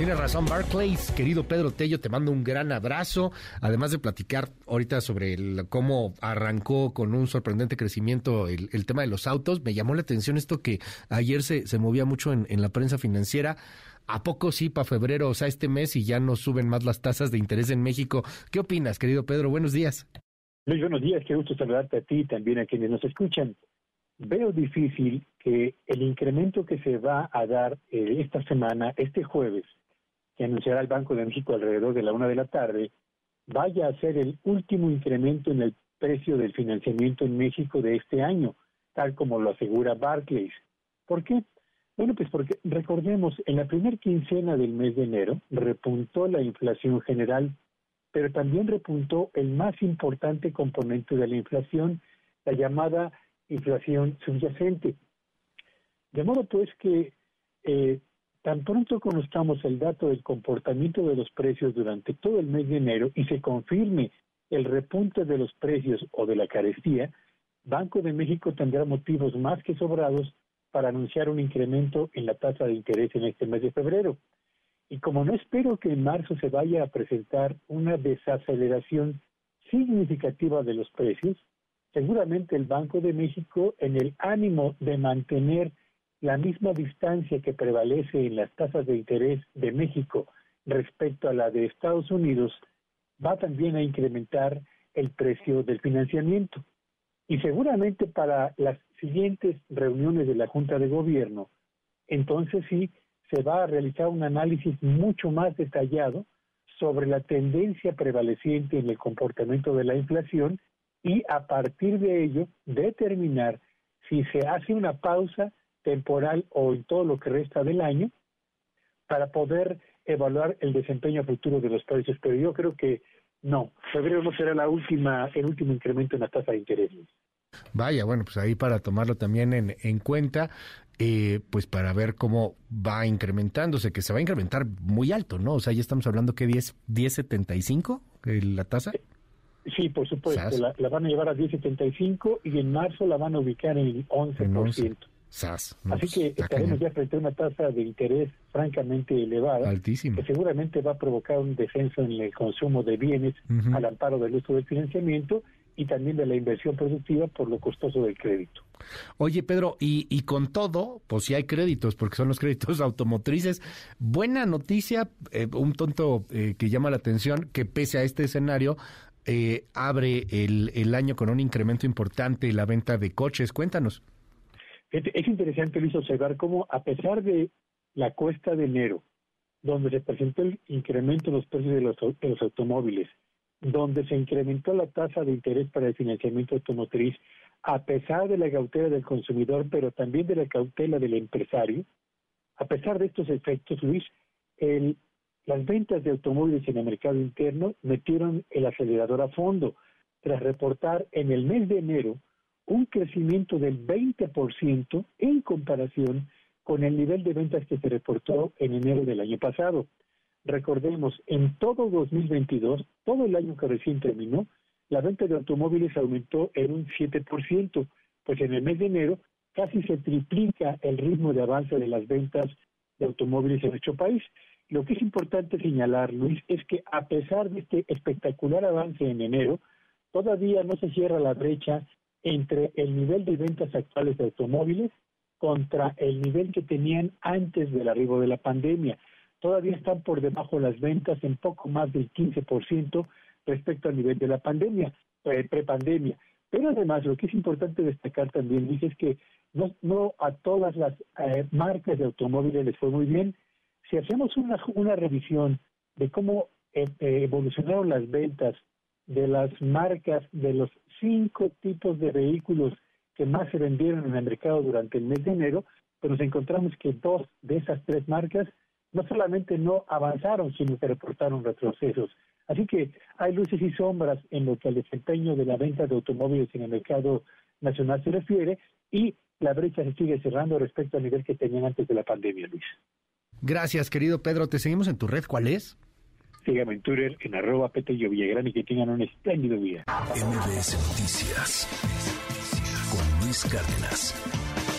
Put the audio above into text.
Tienes razón, Barclays. Querido Pedro Tello, te mando un gran abrazo. Además de platicar ahorita sobre cómo arrancó con un sorprendente crecimiento el, tema de los autos, me llamó la atención esto que ayer se, se movía mucho en, en la prensa financiera. ¿A poco sí para febrero, o sea, este mes y ya no suben más las tasas de interés en México? ¿Qué opinas, querido Pedro? Buenos días. Luis, buenos días. Qué gusto saludarte a ti y también a quienes nos escuchan. Veo difícil que el incremento que se va a dar eh, esta semana, este jueves, que anunciará el Banco de México alrededor de la una de la tarde, vaya a ser el último incremento en el precio del financiamiento en México de este año, tal como lo asegura Barclays. ¿Por qué? Bueno, pues porque recordemos, en la primera quincena del mes de enero repuntó la inflación general, pero también repuntó el más importante componente de la inflación, la llamada inflación subyacente. De modo pues que eh, Tan pronto conozcamos el dato del comportamiento de los precios durante todo el mes de enero y se confirme el repunte de los precios o de la carestía, Banco de México tendrá motivos más que sobrados para anunciar un incremento en la tasa de interés en este mes de febrero. Y como no espero que en marzo se vaya a presentar una desaceleración significativa de los precios, seguramente el Banco de México, en el ánimo de mantener la misma distancia que prevalece en las tasas de interés de México respecto a la de Estados Unidos va también a incrementar el precio del financiamiento. Y seguramente para las siguientes reuniones de la Junta de Gobierno, entonces sí se va a realizar un análisis mucho más detallado sobre la tendencia prevaleciente en el comportamiento de la inflación y a partir de ello determinar si se hace una pausa temporal o en todo lo que resta del año para poder evaluar el desempeño futuro de los precios. Pero yo creo que no, febrero no será la última, el último incremento en la tasa de interés. Vaya, bueno, pues ahí para tomarlo también en, en cuenta, eh, pues para ver cómo va incrementándose, que se va a incrementar muy alto, ¿no? O sea, ya estamos hablando que 10, 10.75 la tasa. Sí, por supuesto, la, van a llevar a 10.75 y en marzo la van a ubicar en el 11%. En 11. Así pues, que estaremos ya frente a una tasa de interés francamente elevada, que seguramente va a provocar un descenso en el consumo de bienes al amparo del uso del financiamiento y también de la inversión productiva por lo costoso del crédito. Oye, Pedro, y, y con todo, pues si hay créditos, porque son los créditos automotrices, buena noticia, eh, un tonto eh, que llama la atención, que pese a este escenario, eh, abre el, el año con un incremento importante la venta de coches. Cuéntanos. Es interesante, Luis, observar cómo, a pesar de la cuesta de enero, donde se presentó el incremento en los precios de los, automóviles, donde se incrementó la tasa de interés para el financiamiento automotriz, a pesar de la cautela del consumidor, pero también de la cautela del empresario, a pesar de estos efectos, Luis, las ventas de automóviles en el mercado interno metieron el acelerador a fondo, tras reportar en el mes de enero un crecimiento del 20% en comparación con el nivel de ventas que se reportó en enero del año pasado. Recordemos, en todo 2022, todo el año que recién terminó, la venta de automóviles aumentó en un 7%, pues en el mes de enero casi se triplica el ritmo de avance de las ventas de automóviles en nuestro país. Lo que es importante señalar, Luis, es que a pesar de este espectacular avance en enero, todavía no se cierra la brecha entre el nivel de ventas actuales de automóviles contra el nivel que tenían antes del arribo de la pandemia. Todavía están por debajo las ventas en poco más del 15% respecto al nivel de la pandemia, eh, prepandemia. Pero además, lo que es importante destacar también, dice, es que no, no a todas las eh, marcas de automóviles les fue muy bien. Si hacemos una, una revisión de cómo eh, evolucionaron las ventas de las marcas de los cinco tipos de vehículos que más se vendieron en el mercado durante el mes de enero, pero nos encontramos que dos de esas tres marcas no solamente no avanzaron, sino que reportaron retrocesos. Así que hay luces y sombras en lo que al desempeño de la venta de automóviles en el mercado nacional se refiere y la brecha se sigue cerrando respecto al nivel que tenían antes de la pandemia, Luis. Gracias, querido Pedro. Te seguimos en tu red. ¿Cuál es? Síganme en Twitter en arroba Petello Villagrán y que tengan un espléndido día. MBS Noticias con Luis Cárdenas.